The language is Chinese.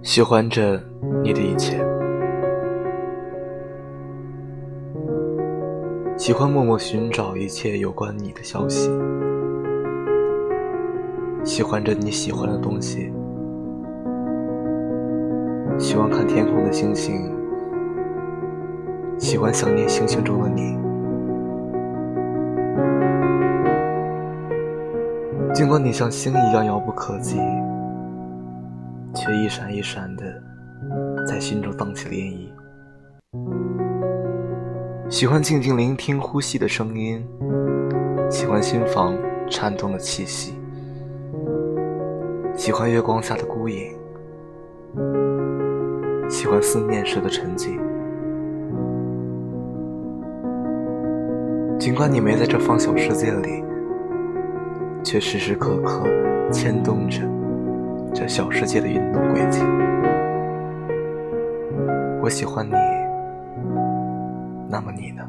喜欢着你的一切，喜欢默默寻找一切有关你的消息，喜欢着你喜欢的东西，喜欢看天空的星星，喜欢想念星星中的你。尽管你像星一样遥不可及。却一闪一闪的，在心中荡起涟漪。喜欢静静聆听呼吸的声音，喜欢心房颤动的气息，喜欢月光下的孤影，喜欢思念时的沉寂。尽管你没在这方小世界里，却时时刻刻牵动着。这小世界的运动轨迹，我喜欢你，那么你呢？